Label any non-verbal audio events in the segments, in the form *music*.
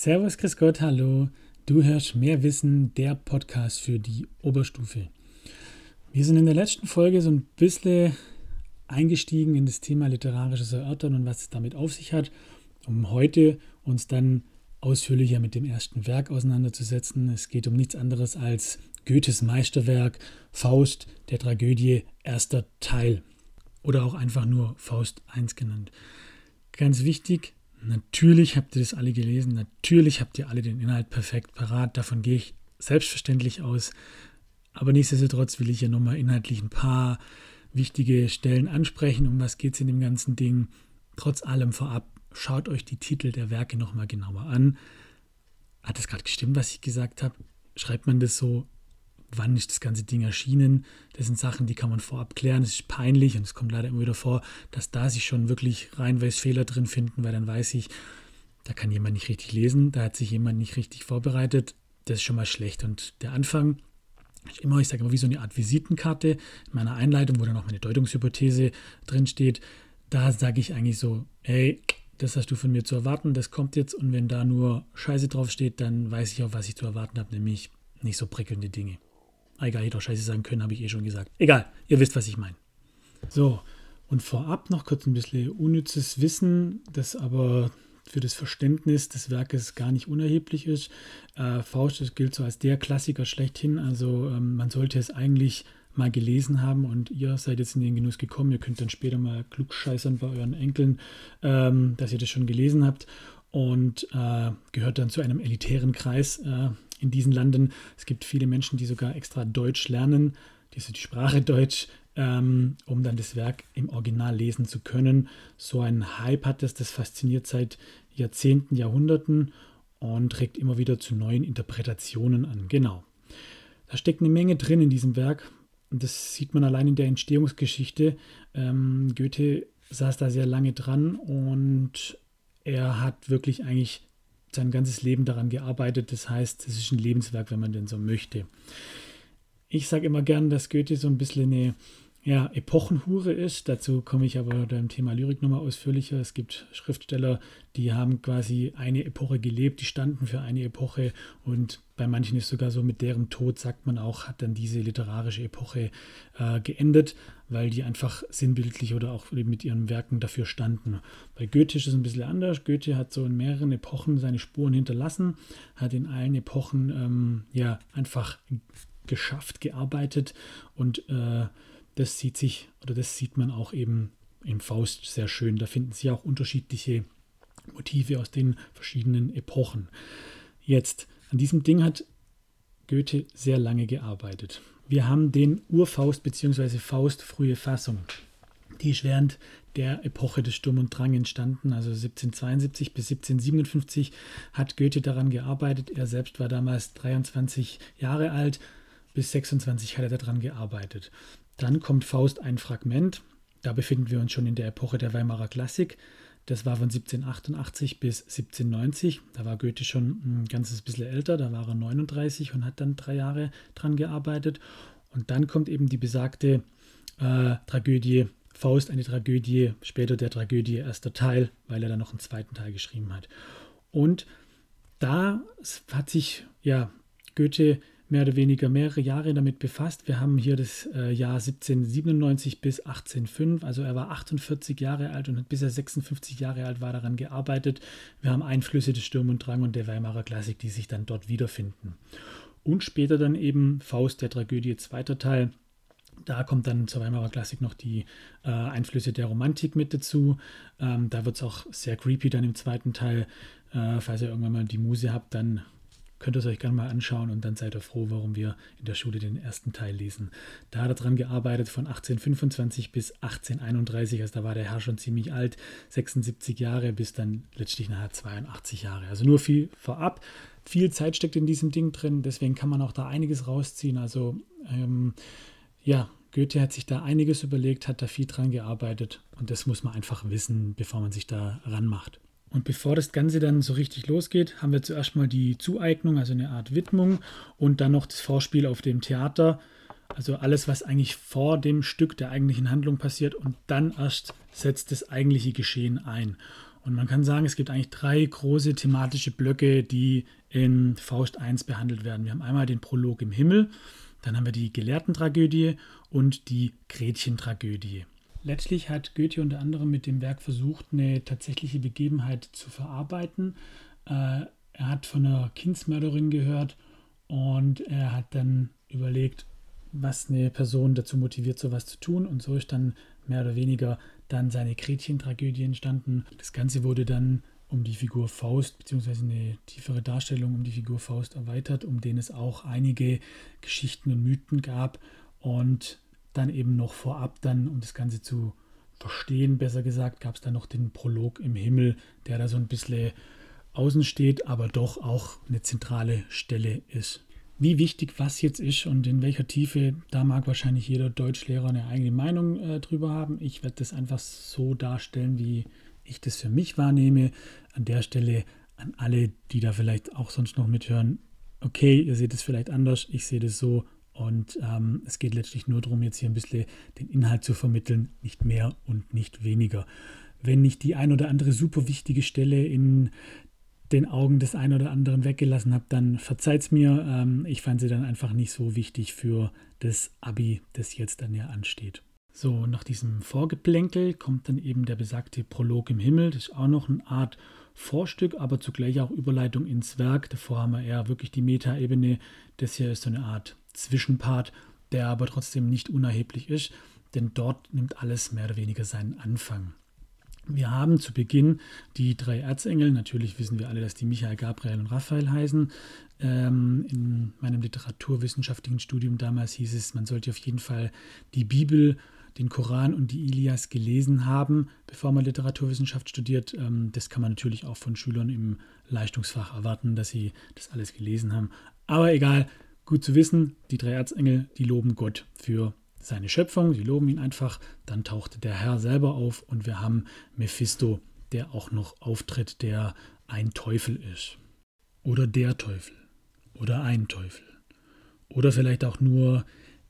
Servus, Chris Gott, hallo. Du hörst mehr Wissen, der Podcast für die Oberstufe. Wir sind in der letzten Folge so ein bisschen eingestiegen in das Thema literarisches Erörtern und was es damit auf sich hat, um heute uns dann ausführlicher mit dem ersten Werk auseinanderzusetzen. Es geht um nichts anderes als Goethes Meisterwerk Faust der Tragödie erster Teil oder auch einfach nur Faust 1 genannt. Ganz wichtig, natürlich habt ihr das alle gelesen, natürlich habt ihr alle den Inhalt perfekt parat, davon gehe ich selbstverständlich aus, aber nichtsdestotrotz will ich hier nochmal inhaltlich ein paar wichtige Stellen ansprechen, um was geht es in dem ganzen Ding. Trotz allem vorab, schaut euch die Titel der Werke nochmal genauer an. Hat es gerade gestimmt, was ich gesagt habe? Schreibt man das so wann ist das ganze Ding erschienen. Das sind Sachen, die kann man vorab klären. Es ist peinlich und es kommt leider immer wieder vor, dass da sich schon wirklich reinweis Fehler drin finden, weil dann weiß ich, da kann jemand nicht richtig lesen, da hat sich jemand nicht richtig vorbereitet. Das ist schon mal schlecht. Und der Anfang ist immer, ich sage immer, wie so eine Art Visitenkarte in meiner Einleitung, wo dann auch meine Deutungshypothese drin steht. Da sage ich eigentlich so, hey, das hast du von mir zu erwarten, das kommt jetzt und wenn da nur Scheiße draufsteht, dann weiß ich auch, was ich zu erwarten habe, nämlich nicht so prickelnde Dinge. Egal, hätte auch scheiße sagen können, habe ich eh schon gesagt. Egal, ihr wisst, was ich meine. So, und vorab noch kurz ein bisschen unnützes Wissen, das aber für das Verständnis des Werkes gar nicht unerheblich ist. Äh, Faust gilt so als der Klassiker schlechthin. Also ähm, man sollte es eigentlich mal gelesen haben und ihr seid jetzt in den Genuss gekommen. Ihr könnt dann später mal klugscheißern bei euren Enkeln, ähm, dass ihr das schon gelesen habt und äh, gehört dann zu einem elitären Kreis äh, in diesen Landen. Es gibt viele Menschen, die sogar extra Deutsch lernen, die, die Sprache Deutsch, ähm, um dann das Werk im Original lesen zu können. So ein Hype hat es, das fasziniert seit Jahrzehnten, Jahrhunderten und trägt immer wieder zu neuen Interpretationen an. Genau. Da steckt eine Menge drin in diesem Werk. Und das sieht man allein in der Entstehungsgeschichte. Ähm, Goethe saß da sehr lange dran und er hat wirklich eigentlich sein ganzes Leben daran gearbeitet. Das heißt, es ist ein Lebenswerk, wenn man denn so möchte. Ich sage immer gern, dass Goethe so ein bisschen eine ja, Epochenhure ist. Dazu komme ich aber beim Thema Lyrik nochmal ausführlicher. Es gibt Schriftsteller, die haben quasi eine Epoche gelebt, die standen für eine Epoche und bei manchen ist sogar so, mit deren Tod, sagt man auch, hat dann diese literarische Epoche äh, geendet, weil die einfach sinnbildlich oder auch mit ihren Werken dafür standen. Bei Goethe ist es ein bisschen anders. Goethe hat so in mehreren Epochen seine Spuren hinterlassen, hat in allen Epochen ähm, ja einfach geschafft, gearbeitet und äh, das sieht sich oder das sieht man auch eben im Faust sehr schön. Da finden Sie auch unterschiedliche Motive aus den verschiedenen Epochen. Jetzt, an diesem Ding hat Goethe sehr lange gearbeitet. Wir haben den Urfaust bzw. Faust frühe Fassung. Die ist während der Epoche des Sturm und Drang entstanden, also 1772 bis 1757 hat Goethe daran gearbeitet. Er selbst war damals 23 Jahre alt, bis 26 hat er daran gearbeitet. Dann kommt Faust ein Fragment. Da befinden wir uns schon in der Epoche der Weimarer Klassik. Das war von 1788 bis 1790. Da war Goethe schon ein ganzes bisschen älter, da war er 39 und hat dann drei Jahre dran gearbeitet. Und dann kommt eben die besagte äh, Tragödie Faust, eine Tragödie, später der Tragödie erster Teil, weil er dann noch einen zweiten Teil geschrieben hat. Und da hat sich ja Goethe mehr oder weniger mehrere Jahre damit befasst. Wir haben hier das äh, Jahr 1797 bis 1805, also er war 48 Jahre alt und hat bis er 56 Jahre alt war daran gearbeitet. Wir haben Einflüsse des Sturm und Drang und der Weimarer Klassik, die sich dann dort wiederfinden. Und später dann eben Faust der Tragödie, zweiter Teil. Da kommt dann zur Weimarer Klassik noch die äh, Einflüsse der Romantik mit dazu. Ähm, da wird es auch sehr creepy dann im zweiten Teil. Äh, falls ihr irgendwann mal die Muse habt, dann könnt ihr es euch gerne mal anschauen und dann seid ihr froh, warum wir in der Schule den ersten Teil lesen. Da hat er dran gearbeitet von 1825 bis 1831, also da war der Herr schon ziemlich alt, 76 Jahre bis dann letztlich nachher 82 Jahre. Also nur viel vorab. Viel Zeit steckt in diesem Ding drin, deswegen kann man auch da einiges rausziehen. Also ähm, ja, Goethe hat sich da einiges überlegt, hat da viel dran gearbeitet und das muss man einfach wissen, bevor man sich da ranmacht. Und bevor das Ganze dann so richtig losgeht, haben wir zuerst mal die Zueignung, also eine Art Widmung und dann noch das Vorspiel auf dem Theater. Also alles, was eigentlich vor dem Stück der eigentlichen Handlung passiert und dann erst setzt das eigentliche Geschehen ein. Und man kann sagen, es gibt eigentlich drei große thematische Blöcke, die in Faust 1 behandelt werden. Wir haben einmal den Prolog im Himmel, dann haben wir die Gelehrtentragödie und die Gretchentragödie. Letztlich hat Goethe unter anderem mit dem Werk versucht, eine tatsächliche Begebenheit zu verarbeiten. Äh, er hat von einer Kindsmörderin gehört und er hat dann überlegt, was eine Person dazu motiviert, sowas zu tun. Und so ist dann mehr oder weniger dann seine Gretchen-Tragödie entstanden. Das Ganze wurde dann um die Figur Faust, beziehungsweise eine tiefere Darstellung um die Figur Faust erweitert, um den es auch einige Geschichten und Mythen gab. Und dann eben noch vorab, dann, um das Ganze zu verstehen, besser gesagt, gab es dann noch den Prolog im Himmel, der da so ein bisschen außen steht, aber doch auch eine zentrale Stelle ist. Wie wichtig was jetzt ist und in welcher Tiefe, da mag wahrscheinlich jeder Deutschlehrer eine eigene Meinung äh, drüber haben. Ich werde das einfach so darstellen, wie ich das für mich wahrnehme. An der Stelle an alle, die da vielleicht auch sonst noch mithören, okay, ihr seht es vielleicht anders, ich sehe das so und ähm, es geht letztlich nur darum, jetzt hier ein bisschen den Inhalt zu vermitteln, nicht mehr und nicht weniger. Wenn ich die ein oder andere super wichtige Stelle in den Augen des einen oder anderen weggelassen habe, dann verzeiht es mir. Ähm, ich fand sie dann einfach nicht so wichtig für das Abi, das jetzt dann ja ansteht. So, nach diesem Vorgeplänkel kommt dann eben der besagte Prolog im Himmel. Das ist auch noch eine Art Vorstück, aber zugleich auch Überleitung ins Werk. Davor haben wir eher wirklich die Metaebene. Das hier ist so eine Art Zwischenpart, der aber trotzdem nicht unerheblich ist, denn dort nimmt alles mehr oder weniger seinen Anfang. Wir haben zu Beginn die drei Erzengel. Natürlich wissen wir alle, dass die Michael, Gabriel und Raphael heißen. Ähm, in meinem literaturwissenschaftlichen Studium damals hieß es, man sollte auf jeden Fall die Bibel, den Koran und die Ilias gelesen haben, bevor man Literaturwissenschaft studiert. Ähm, das kann man natürlich auch von Schülern im Leistungsfach erwarten, dass sie das alles gelesen haben. Aber egal, gut zu wissen, die drei Erzengel, die loben Gott für seine Schöpfung, sie loben ihn einfach, dann taucht der Herr selber auf und wir haben Mephisto, der auch noch auftritt, der ein Teufel ist. Oder der Teufel. Oder ein Teufel. Oder vielleicht auch nur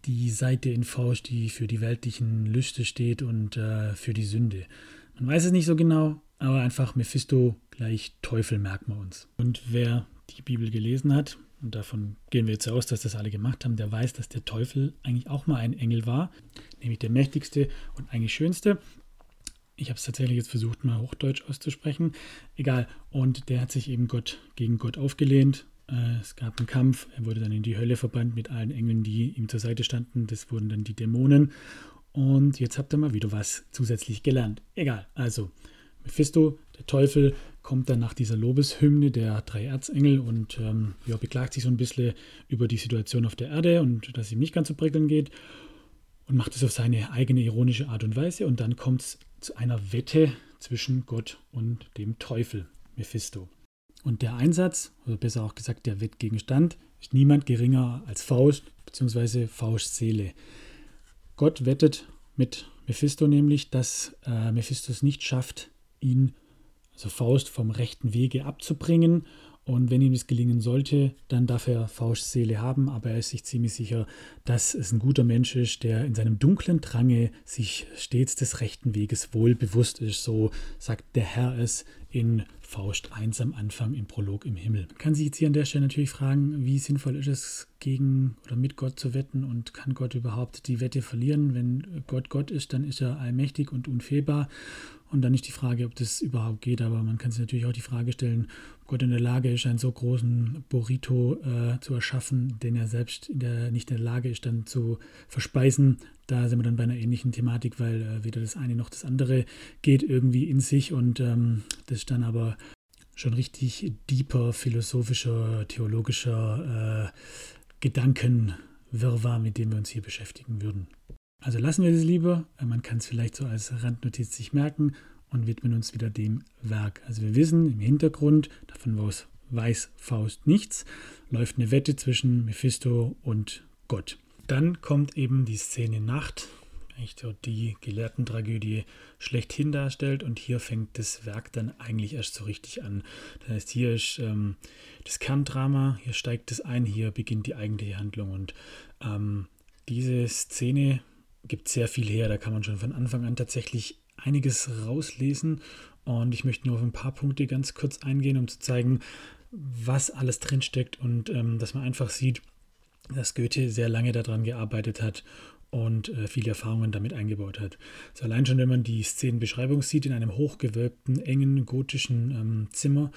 die Seite in Faust, die für die weltlichen Lüste steht und äh, für die Sünde. Man weiß es nicht so genau, aber einfach Mephisto gleich Teufel merken wir uns. Und wer die Bibel gelesen hat, und davon gehen wir jetzt aus, dass das alle gemacht haben, der weiß, dass der Teufel eigentlich auch mal ein Engel war, nämlich der mächtigste und eigentlich schönste. Ich habe es tatsächlich jetzt versucht, mal Hochdeutsch auszusprechen. Egal. Und der hat sich eben Gott gegen Gott aufgelehnt. Äh, es gab einen Kampf. Er wurde dann in die Hölle verbannt mit allen Engeln, die ihm zur Seite standen. Das wurden dann die Dämonen. Und jetzt habt ihr mal wieder was zusätzlich gelernt. Egal. Also, Mephisto, der Teufel, kommt dann nach dieser Lobeshymne der drei Erzengel und ähm, ja, beklagt sich so ein bisschen über die Situation auf der Erde und dass ihm nicht ganz so prickeln geht und macht es auf seine eigene ironische Art und Weise. Und dann kommt es zu einer Wette zwischen Gott und dem Teufel, Mephisto. Und der Einsatz, oder besser auch gesagt der Wettgegenstand, ist niemand geringer als Faust bzw. Fausts Seele. Gott wettet mit Mephisto nämlich, dass äh, Mephisto es nicht schafft, ihn also Faust vom rechten Wege abzubringen. Und wenn ihm das gelingen sollte, dann darf er Fausts Seele haben, aber er ist sich ziemlich sicher, dass es ein guter Mensch ist, der in seinem dunklen Drange sich stets des rechten Weges wohl bewusst ist. So sagt der Herr es in Faust 1 am Anfang im Prolog im Himmel. Man kann sich jetzt hier an der Stelle natürlich fragen, wie sinnvoll ist es, gegen oder mit Gott zu wetten und kann Gott überhaupt die Wette verlieren? Wenn Gott Gott ist, dann ist er allmächtig und unfehlbar und dann ist die Frage, ob das überhaupt geht, aber man kann sich natürlich auch die Frage stellen, ob Gott in der Lage ist, einen so großen Burrito äh, zu erschaffen, den er selbst in der, nicht in der Lage ist, dann zu verspeisen. Da sind wir dann bei einer ähnlichen Thematik, weil äh, weder das eine noch das andere geht irgendwie in sich und ähm, das ist dann aber schon richtig deeper philosophischer, theologischer äh, Gedankenwirrwarr, mit dem wir uns hier beschäftigen würden. Also lassen wir das lieber. Man kann es vielleicht so als Randnotiz sich merken und widmen uns wieder dem Werk. Also wir wissen im Hintergrund, davon weiß Faust nichts, läuft eine Wette zwischen Mephisto und Gott. Dann kommt eben die Szene Nacht, eigentlich dort die Gelehrten-Tragödie schlechthin darstellt und hier fängt das Werk dann eigentlich erst so richtig an. Das heißt, hier ist ähm, das Kerndrama, hier steigt es ein, hier beginnt die eigentliche Handlung und ähm, diese Szene gibt sehr viel her. Da kann man schon von Anfang an tatsächlich einiges rauslesen. Und ich möchte nur auf ein paar Punkte ganz kurz eingehen, um zu zeigen, was alles drinsteckt und ähm, dass man einfach sieht, dass Goethe sehr lange daran gearbeitet hat und äh, viele Erfahrungen damit eingebaut hat. Also allein schon, wenn man die Szenenbeschreibung sieht in einem hochgewölbten, engen, gotischen ähm, Zimmer,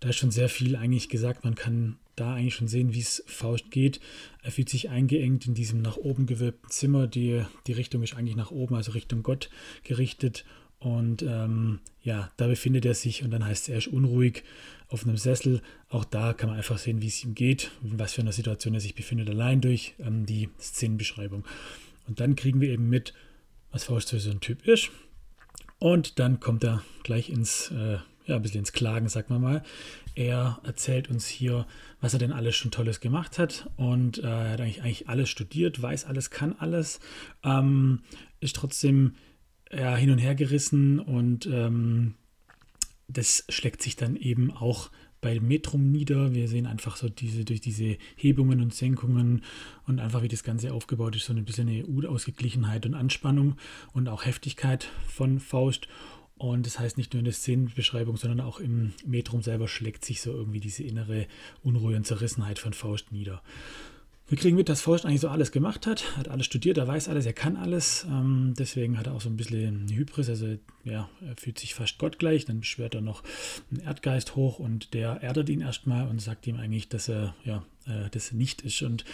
da ist schon sehr viel eigentlich gesagt. Man kann da eigentlich schon sehen, wie es Faust geht. Er fühlt sich eingeengt in diesem nach oben gewölbten Zimmer. Die, die Richtung ist eigentlich nach oben, also Richtung Gott gerichtet. Und ähm, ja, da befindet er sich und dann heißt es, er ist unruhig auf einem Sessel. Auch da kann man einfach sehen, wie es ihm geht, in was für einer Situation er sich befindet, allein durch ähm, die Szenenbeschreibung. Und dann kriegen wir eben mit, was Faust für so ein Typ ist. Und dann kommt er gleich ins, äh, ja, ein bisschen ins Klagen, sagt man mal. Er erzählt uns hier, was er denn alles schon Tolles gemacht hat. Und äh, er hat eigentlich, eigentlich alles studiert, weiß alles, kann alles, ähm, ist trotzdem ja, hin und her gerissen und ähm, das schlägt sich dann eben auch bei Metrum nieder. Wir sehen einfach so diese, durch diese Hebungen und Senkungen und einfach wie das Ganze aufgebaut ist, so ein bisschen eine Ausgeglichenheit und Anspannung und auch Heftigkeit von Faust. Und das heißt nicht nur in der Szenenbeschreibung, sondern auch im Metrum selber schlägt sich so irgendwie diese innere Unruhe und Zerrissenheit von Faust nieder. Wir kriegen mit, dass Faust eigentlich so alles gemacht hat, hat alles studiert, er weiß alles, er kann alles. Ähm, deswegen hat er auch so ein bisschen eine Hybris, also ja, er fühlt sich fast gottgleich. Dann beschwört er noch einen Erdgeist hoch und der erdet ihn erstmal und sagt ihm eigentlich, dass er ja, äh, das nicht ist. Und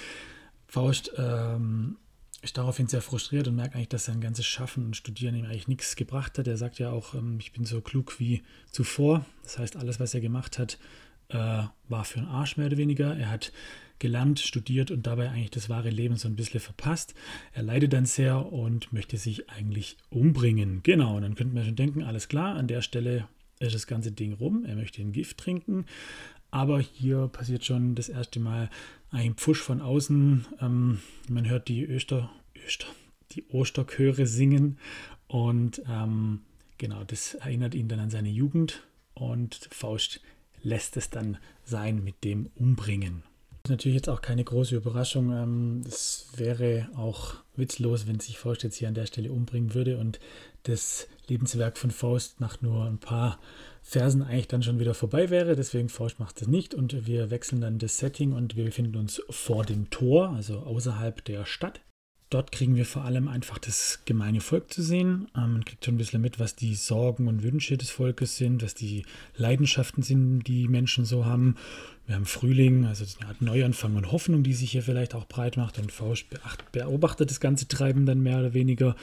Faust ähm, ist daraufhin sehr frustriert und merkt eigentlich, dass sein ganzes Schaffen und Studieren ihm eigentlich nichts gebracht hat. Er sagt ja auch, ähm, ich bin so klug wie zuvor. Das heißt, alles, was er gemacht hat, äh, war für einen Arsch mehr oder weniger. Er hat gelernt, studiert und dabei eigentlich das wahre Leben so ein bisschen verpasst. Er leidet dann sehr und möchte sich eigentlich umbringen. Genau, und dann könnte man schon denken, alles klar, an der Stelle ist das ganze Ding rum. Er möchte ein Gift trinken. Aber hier passiert schon das erste Mal ein Pfusch von außen. Ähm, man hört die Öster, Öster, die Osterchöre singen und ähm, genau, das erinnert ihn dann an seine Jugend und Faust lässt es dann sein mit dem Umbringen. Ist natürlich jetzt auch keine große Überraschung. Ähm, es wäre auch witzlos, wenn sich Faust jetzt hier an der Stelle umbringen würde und das Lebenswerk von Faust nach nur ein paar Versen eigentlich dann schon wieder vorbei wäre. Deswegen Faust macht es nicht und wir wechseln dann das Setting und wir befinden uns vor dem Tor, also außerhalb der Stadt. Dort kriegen wir vor allem einfach das gemeine Volk zu sehen. Ähm, man kriegt schon ein bisschen mit, was die Sorgen und Wünsche des Volkes sind, was die Leidenschaften sind, die Menschen so haben. Wir haben Frühling, also eine Art Neuanfang und Hoffnung, die sich hier vielleicht auch breit macht. Und Faust beobachtet das ganze Treiben dann mehr oder weniger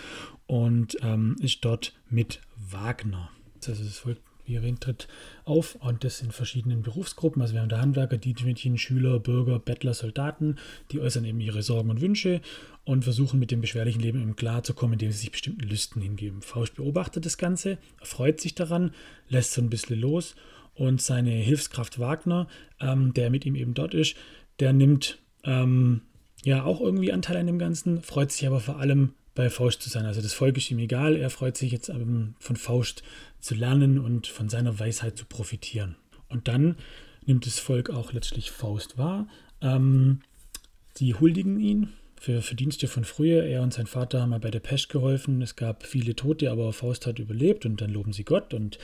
und ähm, ist dort mit Wagner. Also das Volk wie tritt auf und das in verschiedenen Berufsgruppen. Also wir haben da Handwerker, Dienstmädchen, Schüler, Bürger, Bettler, Soldaten, die äußern eben ihre Sorgen und Wünsche und versuchen mit dem beschwerlichen Leben eben klarzukommen, indem sie sich bestimmten Lüsten hingeben. Faust beobachtet das Ganze, erfreut sich daran, lässt so ein bisschen los und seine Hilfskraft Wagner, ähm, der mit ihm eben dort ist, der nimmt ähm, ja auch irgendwie Anteil an dem Ganzen, freut sich aber vor allem bei Faust zu sein. Also das Volk ist ihm egal, er freut sich jetzt von Faust zu lernen und von seiner Weisheit zu profitieren. Und dann nimmt das Volk auch letztlich Faust wahr. Ähm, die huldigen ihn für Verdienste von früher. Er und sein Vater haben mal bei der Pest geholfen. Es gab viele Tote, aber Faust hat überlebt und dann loben sie Gott. Und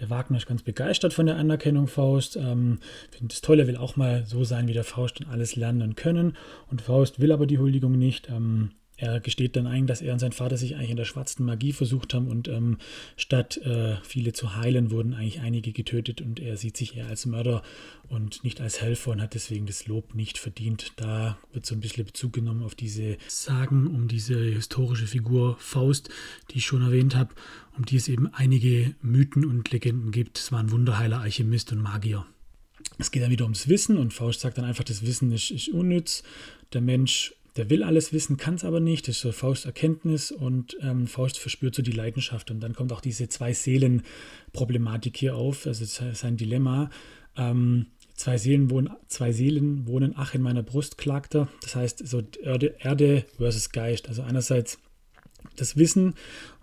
der Wagner ist ganz begeistert von der Anerkennung Faust. Ähm, findet es toll, er will auch mal so sein wie der Faust und alles lernen und können. Und Faust will aber die Huldigung nicht. Ähm, er gesteht dann ein, dass er und sein Vater sich eigentlich in der schwarzen Magie versucht haben und ähm, statt äh, viele zu heilen, wurden eigentlich einige getötet und er sieht sich eher als Mörder und nicht als Helfer und hat deswegen das Lob nicht verdient. Da wird so ein bisschen Bezug genommen auf diese Sagen um diese historische Figur Faust, die ich schon erwähnt habe, um die es eben einige Mythen und Legenden gibt. Es war ein Wunderheiler, Alchemist und Magier. Es geht dann wieder ums Wissen und Faust sagt dann einfach, das Wissen ist, ist unnütz. Der Mensch der will alles wissen, kann es aber nicht. Das ist so Faust Erkenntnis und ähm, Faust verspürt so die Leidenschaft. Und dann kommt auch diese Zwei-Seelen-Problematik hier auf, also sein Dilemma. Ähm, zwei, Seelen wohnen, zwei Seelen wohnen, ach, in meiner Brust, klagt er. Das heißt, so Erde, Erde versus Geist. Also einerseits das Wissen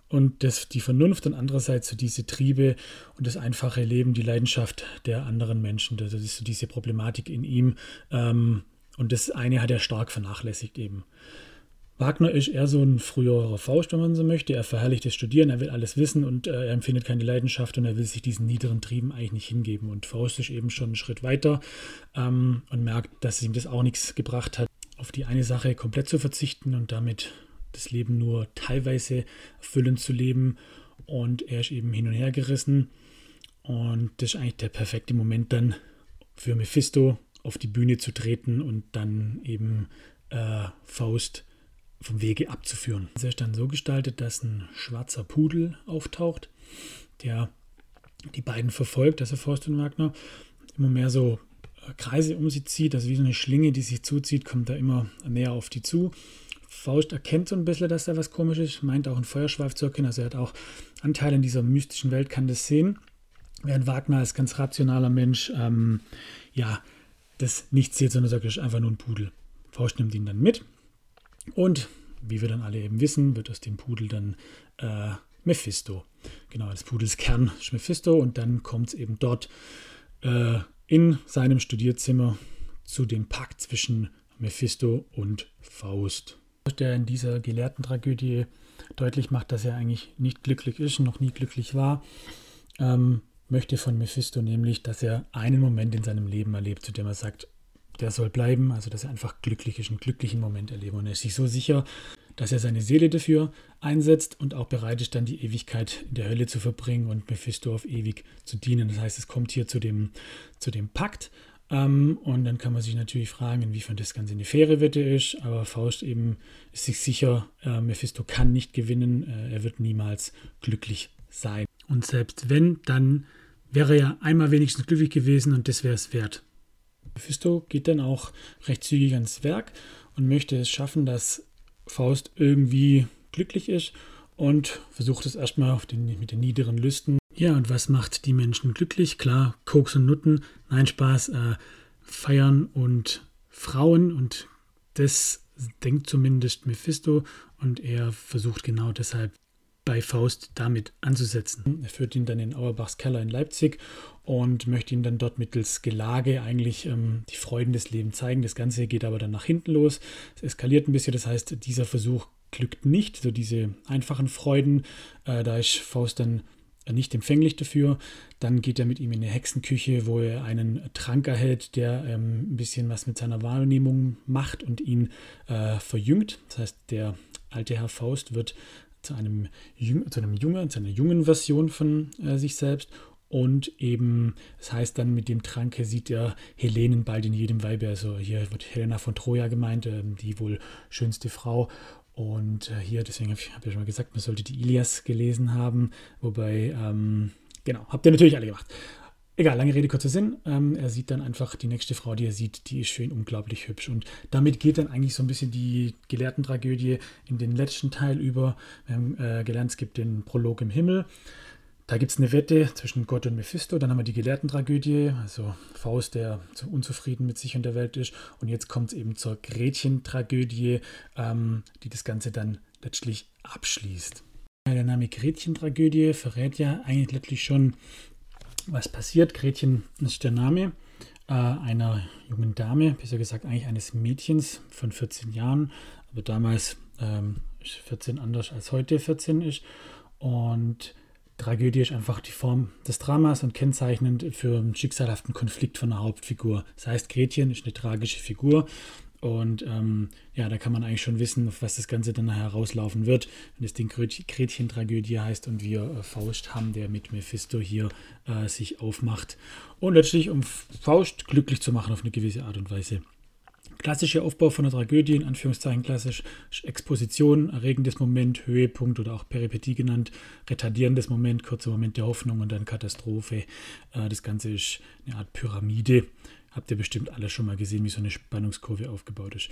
und das, die Vernunft und andererseits so diese Triebe und das einfache Leben, die Leidenschaft der anderen Menschen. Das ist so diese Problematik in ihm. Ähm, und das eine hat er stark vernachlässigt eben. Wagner ist eher so ein früherer Faust, wenn man so möchte. Er verherrlicht das Studieren, er will alles wissen und äh, er empfindet keine Leidenschaft und er will sich diesen niederen Trieben eigentlich nicht hingeben. Und Faust ist eben schon einen Schritt weiter ähm, und merkt, dass ihm das auch nichts gebracht hat, auf die eine Sache komplett zu verzichten und damit das Leben nur teilweise erfüllend zu leben. Und er ist eben hin und her gerissen. Und das ist eigentlich der perfekte Moment dann für Mephisto auf die Bühne zu treten und dann eben äh, Faust vom Wege abzuführen. Es ist dann so gestaltet, dass ein schwarzer Pudel auftaucht, der die beiden verfolgt, also Faust und Wagner, immer mehr so äh, Kreise um sie zieht, also wie so eine Schlinge, die sich zuzieht, kommt da immer näher auf die zu. Faust erkennt so ein bisschen, dass da was komisch ist, meint auch einen Feuerschweif zu erkennen, also er hat auch Anteile in dieser mystischen Welt, kann das sehen. Während Wagner als ganz rationaler Mensch, ähm, ja, das nicht sieht, sondern sagt, ist einfach nur ein Pudel. Faust nimmt ihn dann mit und wie wir dann alle eben wissen, wird aus dem Pudel dann äh, Mephisto. Genau, des Pudels Kern ist Mephisto und dann kommt es eben dort äh, in seinem Studierzimmer zu dem Pakt zwischen Mephisto und Faust. Der in dieser gelehrten Tragödie deutlich macht, dass er eigentlich nicht glücklich ist noch nie glücklich war, ähm, möchte von Mephisto nämlich, dass er einen Moment in seinem Leben erlebt, zu dem er sagt, der soll bleiben, also dass er einfach glücklich ist, einen glücklichen Moment erlebe. Und er ist sich so sicher, dass er seine Seele dafür einsetzt und auch bereit ist, dann die Ewigkeit in der Hölle zu verbringen und Mephisto auf ewig zu dienen. Das heißt, es kommt hier zu dem, zu dem Pakt. Ähm, und dann kann man sich natürlich fragen, inwiefern das Ganze eine faire Wette ist. Aber Faust eben ist sich sicher, äh, Mephisto kann nicht gewinnen. Äh, er wird niemals glücklich sein. Und selbst wenn, dann wäre er einmal wenigstens glücklich gewesen und das wäre es wert. Mephisto geht dann auch recht zügig ans Werk und möchte es schaffen, dass Faust irgendwie glücklich ist und versucht es erstmal den, mit den niederen Lüsten. Ja, und was macht die Menschen glücklich? Klar, Koks und Nutten, nein, Spaß, äh, feiern und Frauen und das denkt zumindest Mephisto und er versucht genau deshalb bei Faust damit anzusetzen. Er führt ihn dann in Auerbachs Keller in Leipzig und möchte ihm dann dort mittels Gelage eigentlich ähm, die Freuden des Lebens zeigen. Das Ganze geht aber dann nach hinten los. Es eskaliert ein bisschen, das heißt, dieser Versuch glückt nicht, so diese einfachen Freuden. Äh, da ist Faust dann nicht empfänglich dafür. Dann geht er mit ihm in eine Hexenküche, wo er einen Trank erhält, der ähm, ein bisschen was mit seiner Wahrnehmung macht und ihn äh, verjüngt. Das heißt, der alte Herr Faust wird zu einem, zu einem Junge, zu einer jungen Version von äh, sich selbst und eben, das heißt dann, mit dem Tranke sieht er Helenen bald in jedem Weibe. Also hier wird Helena von Troja gemeint, ähm, die wohl schönste Frau. Und äh, hier, deswegen habe ich, hab ja schon mal gesagt, man sollte die Ilias gelesen haben. Wobei, ähm, genau, habt ihr natürlich alle gemacht. Egal, lange Rede, kurzer Sinn. Ähm, er sieht dann einfach die nächste Frau, die er sieht, die ist schön, unglaublich hübsch. Und damit geht dann eigentlich so ein bisschen die Gelehrten-Tragödie in den letzten Teil über. Wir haben äh, gelernt, es gibt den Prolog im Himmel. Da gibt es eine Wette zwischen Gott und Mephisto. Dann haben wir die Gelehrten-Tragödie, also Faust, der so unzufrieden mit sich und der Welt ist. Und jetzt kommt es eben zur Gretchen-Tragödie, ähm, die das Ganze dann letztlich abschließt. Der Name Gretchen-Tragödie verrät ja eigentlich letztlich schon, was passiert. Gretchen ist der Name äh, einer jungen Dame, besser gesagt eigentlich eines Mädchens von 14 Jahren, aber damals ähm, ist 14 anders als heute 14 ist. Und Tragödie ist einfach die Form des Dramas und kennzeichnend für einen schicksalhaften Konflikt von einer Hauptfigur. Das heißt, Gretchen ist eine tragische Figur und ähm, ja, da kann man eigentlich schon wissen, auf was das Ganze dann herauslaufen wird, wenn es Ding Gretchen-Tragödie heißt und wir äh, Faust haben, der mit Mephisto hier äh, sich aufmacht und letztlich um Faust glücklich zu machen auf eine gewisse Art und Weise. Klassischer Aufbau von einer Tragödie, in Anführungszeichen klassisch, Exposition, erregendes Moment, Höhepunkt oder auch Peripetie genannt, retardierendes Moment, kurzer Moment der Hoffnung und dann Katastrophe. Äh, das Ganze ist eine Art Pyramide. Habt ihr bestimmt alle schon mal gesehen, wie so eine Spannungskurve aufgebaut ist.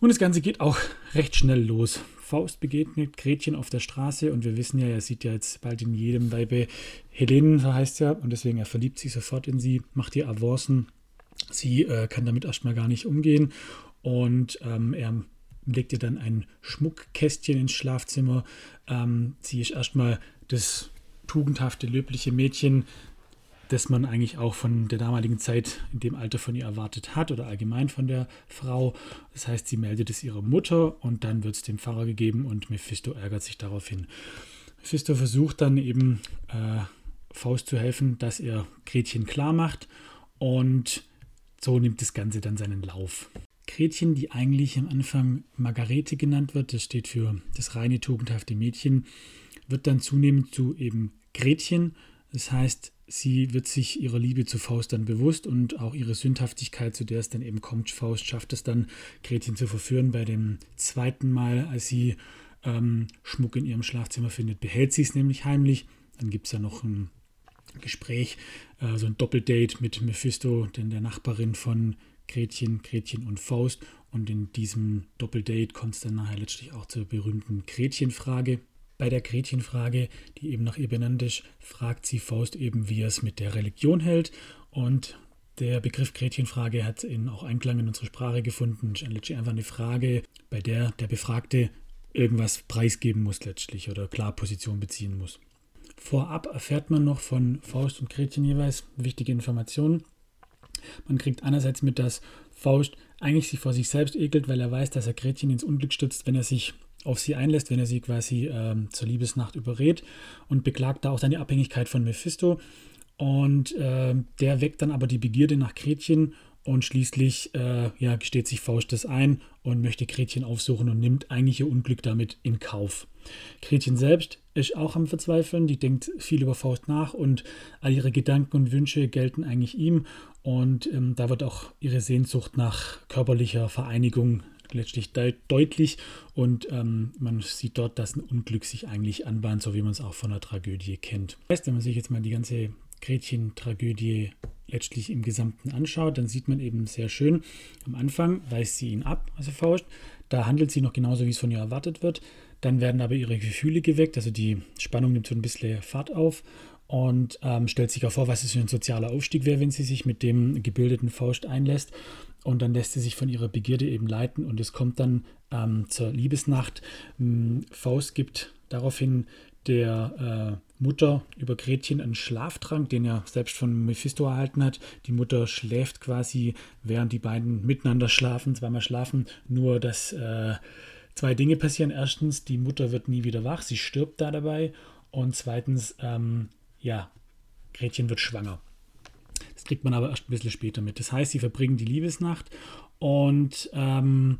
Und das Ganze geht auch *laughs* recht schnell los. Faust begegnet Gretchen auf der Straße und wir wissen ja, er sieht ja jetzt bald in jedem Weibe Helenen, heißt ja, und deswegen er verliebt sich sofort in sie, macht ihr Avancen Sie äh, kann damit erstmal gar nicht umgehen und ähm, er legt ihr dann ein Schmuckkästchen ins Schlafzimmer. Ähm, sie ist erstmal das tugendhafte, löbliche Mädchen, das man eigentlich auch von der damaligen Zeit in dem Alter von ihr erwartet hat oder allgemein von der Frau. Das heißt, sie meldet es ihrer Mutter und dann wird es dem Pfarrer gegeben und Mephisto ärgert sich daraufhin. Mephisto versucht dann eben äh, Faust zu helfen, dass er Gretchen klar macht und so nimmt das Ganze dann seinen Lauf. Gretchen, die eigentlich am Anfang Margarete genannt wird, das steht für das reine tugendhafte Mädchen, wird dann zunehmend zu eben Gretchen. Das heißt, sie wird sich ihrer Liebe zu Faust dann bewusst und auch ihre Sündhaftigkeit, zu der es dann eben kommt. Faust schafft es dann, Gretchen zu verführen. Bei dem zweiten Mal, als sie ähm, Schmuck in ihrem Schlafzimmer findet, behält sie es nämlich heimlich. Dann gibt es ja noch ein Gespräch, äh, so ein Doppeldate mit Mephisto, denn der Nachbarin von Gretchen, Gretchen und Faust. Und in diesem Doppeldate kommt es dann nachher letztlich auch zur berühmten Gretchenfrage. Bei der Gretchenfrage, die eben nach ihr benannt ist, fragt sie Faust eben, wie er es mit der Religion hält. Und der Begriff Gretchenfrage hat in auch Einklang in unserer Sprache gefunden. Es ist letztlich einfach eine Frage, bei der der Befragte irgendwas preisgeben muss letztlich oder klar Position beziehen muss. Vorab erfährt man noch von Faust und Gretchen jeweils wichtige Informationen. Man kriegt einerseits mit, dass Faust eigentlich sich vor sich selbst ekelt, weil er weiß, dass er Gretchen ins Unglück stürzt, wenn er sich auf sie einlässt, wenn er sie quasi ähm, zur Liebesnacht überredet und beklagt da auch seine Abhängigkeit von Mephisto. Und äh, der weckt dann aber die Begierde nach Gretchen und schließlich äh, ja, gesteht sich Faust das ein und möchte Gretchen aufsuchen und nimmt eigentlich ihr Unglück damit in Kauf. Gretchen selbst ist auch am Verzweifeln, die denkt viel über Faust nach und all ihre Gedanken und Wünsche gelten eigentlich ihm. Und ähm, da wird auch ihre Sehnsucht nach körperlicher Vereinigung letztlich de deutlich und ähm, man sieht dort, dass ein Unglück sich eigentlich anbahnt, so wie man es auch von der Tragödie kennt. Das heißt, wenn man sich jetzt mal die ganze Gretchen-Tragödie letztlich im Gesamten anschaut, dann sieht man eben sehr schön, am Anfang weist sie ihn ab, also Faust. Da handelt sie noch genauso, wie es von ihr erwartet wird. Dann werden aber ihre Gefühle geweckt, also die Spannung nimmt so ein bisschen Fahrt auf und ähm, stellt sich auch vor, was es für ein sozialer Aufstieg wäre, wenn sie sich mit dem gebildeten Faust einlässt. Und dann lässt sie sich von ihrer Begierde eben leiten und es kommt dann ähm, zur Liebesnacht. Faust gibt daraufhin der äh, Mutter über Gretchen einen Schlaftrank, den er selbst von Mephisto erhalten hat. Die Mutter schläft quasi, während die beiden miteinander schlafen, zweimal schlafen, nur dass äh, zwei Dinge passieren. Erstens, die Mutter wird nie wieder wach, sie stirbt da dabei. Und zweitens, ähm, ja, Gretchen wird schwanger. Kriegt man aber erst ein bisschen später mit. Das heißt, sie verbringen die Liebesnacht und ähm,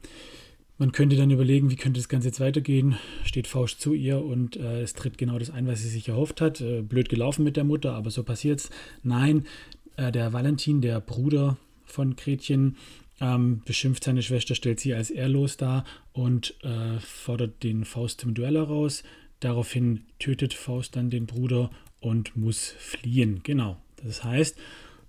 man könnte dann überlegen, wie könnte das Ganze jetzt weitergehen. Steht Faust zu ihr und äh, es tritt genau das ein, was sie sich erhofft hat. Äh, blöd gelaufen mit der Mutter, aber so passiert es. Nein, äh, der Valentin, der Bruder von Gretchen, ähm, beschimpft seine Schwester, stellt sie als ehrlos dar und äh, fordert den Faust zum Duell heraus. Daraufhin tötet Faust dann den Bruder und muss fliehen. Genau. Das heißt,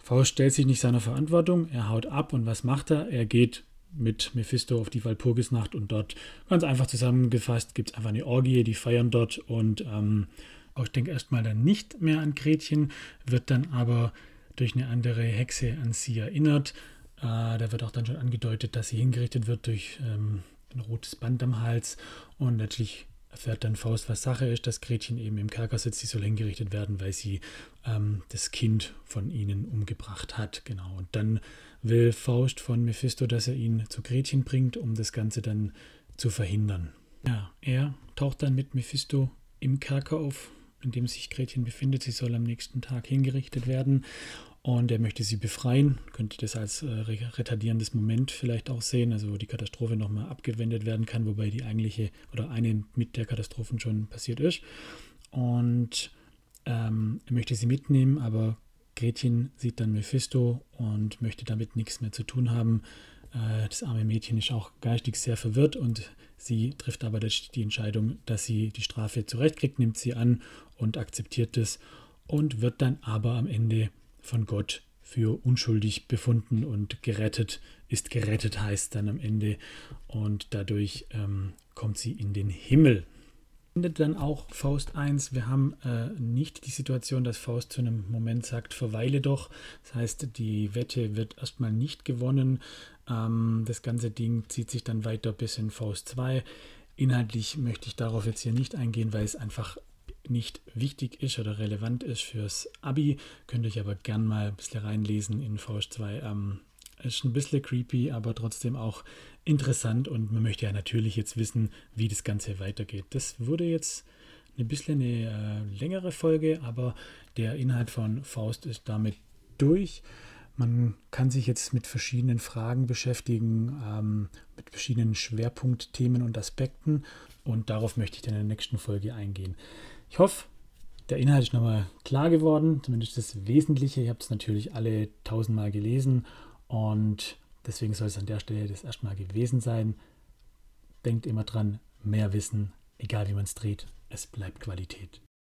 Faust stellt sich nicht seiner Verantwortung, er haut ab und was macht er? Er geht mit Mephisto auf die Walpurgisnacht und dort ganz einfach zusammengefasst gibt es einfach eine Orgie, die feiern dort und ähm, auch ich denke erstmal dann nicht mehr an Gretchen, wird dann aber durch eine andere Hexe an sie erinnert. Äh, da wird auch dann schon angedeutet, dass sie hingerichtet wird durch ähm, ein rotes Band am Hals und letztlich erfährt dann Faust, was Sache ist, dass Gretchen eben im Kerker sitzt, sie soll hingerichtet werden, weil sie ähm, das Kind von ihnen umgebracht hat. Genau. Und dann will Faust von Mephisto, dass er ihn zu Gretchen bringt, um das Ganze dann zu verhindern. Ja, er taucht dann mit Mephisto im Kerker auf, in dem sich Gretchen befindet. Sie soll am nächsten Tag hingerichtet werden und er möchte sie befreien. Könnte das als äh, retardierendes Moment vielleicht auch sehen, also wo die Katastrophe nochmal abgewendet werden kann, wobei die eigentliche oder eine mit der Katastrophen schon passiert ist. Und ähm, er möchte sie mitnehmen, aber Gretchen sieht dann Mephisto und möchte damit nichts mehr zu tun haben. Äh, das arme Mädchen ist auch geistig sehr verwirrt und sie trifft aber die Entscheidung, dass sie die Strafe zurechtkriegt, nimmt sie an und akzeptiert es und wird dann aber am Ende von Gott für unschuldig befunden und gerettet ist gerettet heißt dann am Ende und dadurch ähm, kommt sie in den Himmel endet dann auch Faust 1. Wir haben äh, nicht die Situation, dass Faust zu einem Moment sagt, verweile doch. Das heißt, die Wette wird erstmal nicht gewonnen. Ähm, das ganze Ding zieht sich dann weiter bis in Faust 2. Inhaltlich möchte ich darauf jetzt hier nicht eingehen, weil es einfach nicht wichtig ist oder relevant ist fürs Abi. Könnt ihr euch aber gern mal ein bisschen reinlesen in Faust 2. Ähm, ist ein bisschen creepy, aber trotzdem auch interessant und man möchte ja natürlich jetzt wissen, wie das Ganze weitergeht. Das wurde jetzt ein bisschen eine äh, längere Folge, aber der Inhalt von Faust ist damit durch. Man kann sich jetzt mit verschiedenen Fragen beschäftigen, ähm, mit verschiedenen Schwerpunktthemen und Aspekten und darauf möchte ich dann in der nächsten Folge eingehen. Ich hoffe, der Inhalt ist nochmal klar geworden, zumindest das Wesentliche. Ihr habt es natürlich alle tausendmal gelesen und deswegen soll es an der Stelle das erstmal gewesen sein. Denkt immer dran, mehr Wissen, egal wie man es dreht, es bleibt Qualität.